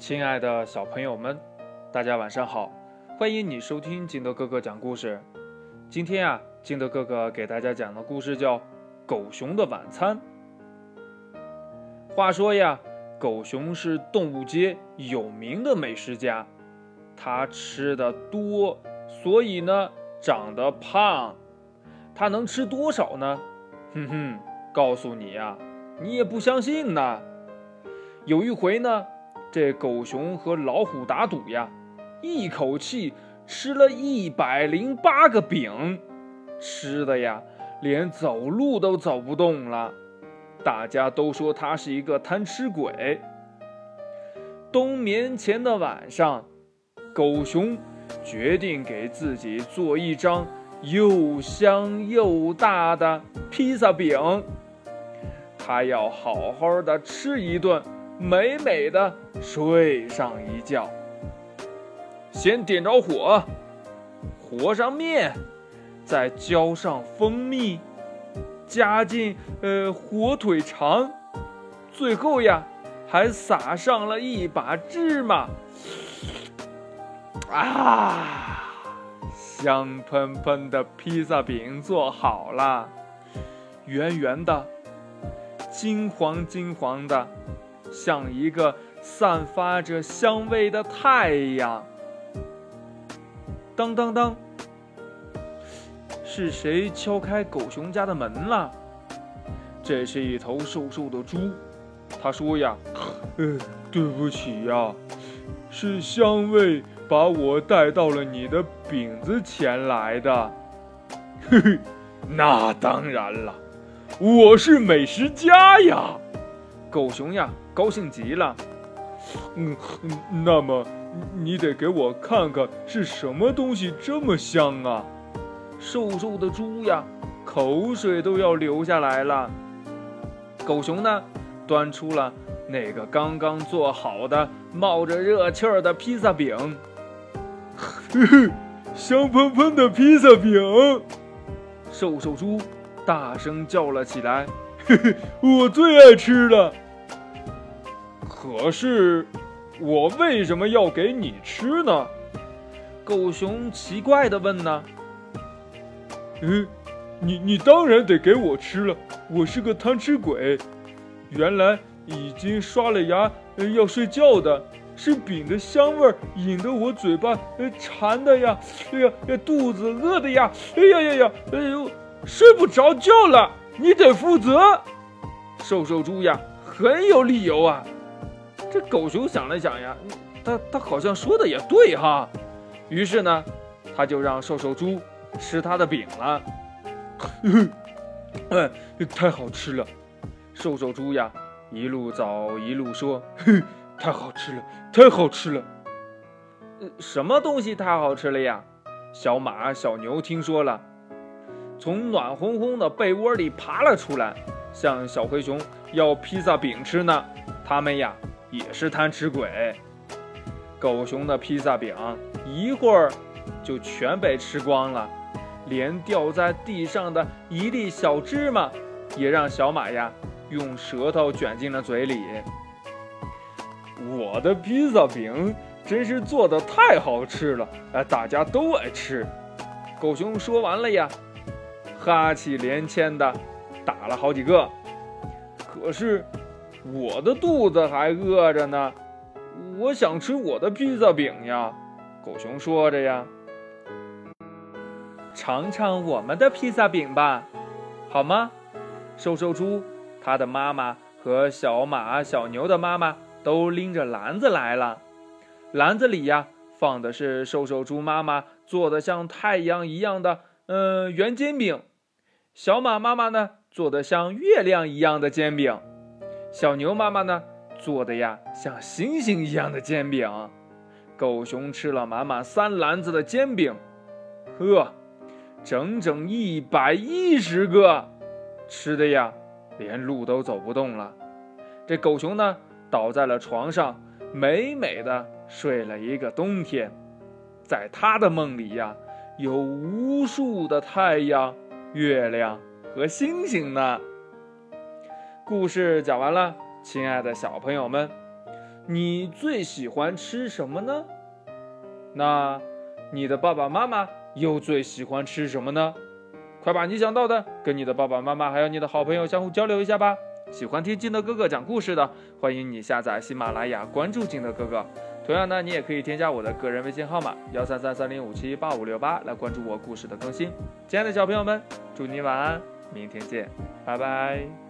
亲爱的小朋友们，大家晚上好！欢迎你收听金德哥哥讲故事。今天啊，金德哥哥给大家讲的故事叫《狗熊的晚餐》。话说呀，狗熊是动物界有名的美食家，它吃的多，所以呢长得胖。它能吃多少呢？哼哼，告诉你呀，你也不相信呢。有一回呢。这狗熊和老虎打赌呀，一口气吃了一百零八个饼，吃的呀连走路都走不动了。大家都说他是一个贪吃鬼。冬眠前的晚上，狗熊决定给自己做一张又香又大的披萨饼，他要好好的吃一顿。美美的睡上一觉，先点着火，和上面，再浇上蜂蜜，加进呃火腿肠，最后呀还撒上了一把芝麻，啊，香喷喷的披萨饼做好了，圆圆的，金黄金黄的。像一个散发着香味的太阳。当当当，是谁敲开狗熊家的门了？这是一头瘦瘦的猪。他说呀：“呃，对不起呀，是香味把我带到了你的饼子前来的。”嘿嘿，那当然了，我是美食家呀。狗熊呀，高兴极了。嗯，那么你得给我看看是什么东西这么香啊！瘦瘦的猪呀，口水都要流下来了。狗熊呢，端出了那个刚刚做好的、冒着热气儿的披萨饼。嘿嘿，香喷喷的披萨饼！瘦瘦猪大声叫了起来。嘿嘿，我最爱吃了。可是，我为什么要给你吃呢？狗熊奇怪的问呢。嗯，你你当然得给我吃了，我是个贪吃鬼。原来已经刷了牙要睡觉的，是饼的香味引得我嘴巴馋的呀，哎呀，肚子饿的呀，哎呀呀呀，哎呦，睡不着觉了，你得负责。瘦瘦猪呀，很有理由啊。这狗熊想了想呀，他他好像说的也对哈，于是呢，他就让瘦瘦猪吃他的饼了。哎，太好吃了！瘦瘦猪呀，一路走一路说：“嘿太好吃了，太好吃了。”什么东西太好吃了呀？小马、小牛听说了，从暖烘烘的被窝里爬了出来，向小灰熊要披萨饼吃呢。他们呀。也是贪吃鬼，狗熊的披萨饼一会儿就全被吃光了，连掉在地上的一粒小芝麻也让小马呀用舌头卷进了嘴里。我的披萨饼真是做的太好吃了，哎，大家都爱吃。狗熊说完了呀，哈气连天的打了好几个，可是。我的肚子还饿着呢，我想吃我的披萨饼呀。狗熊说着呀，尝尝我们的披萨饼吧，好吗？瘦瘦猪，它的妈妈和小马、小牛的妈妈都拎着篮子来了，篮子里呀放的是瘦瘦猪妈妈做的像太阳一样的嗯圆煎饼，小马妈妈呢做的像月亮一样的煎饼。小牛妈妈呢做的呀像星星一样的煎饼，狗熊吃了满满三篮子的煎饼，呵，整整一百一十个，吃的呀连路都走不动了。这狗熊呢倒在了床上，美美的睡了一个冬天。在他的梦里呀，有无数的太阳、月亮和星星呢。故事讲完了，亲爱的小朋友们，你最喜欢吃什么呢？那你的爸爸妈妈又最喜欢吃什么呢？快把你想到的跟你的爸爸妈妈还有你的好朋友相互交流一下吧。喜欢听金德哥哥讲故事的，欢迎你下载喜马拉雅，关注金德哥哥。同样呢，你也可以添加我的个人微信号码幺三三三零五七八五六八来关注我故事的更新。亲爱的小朋友们，祝你晚安，明天见，拜拜。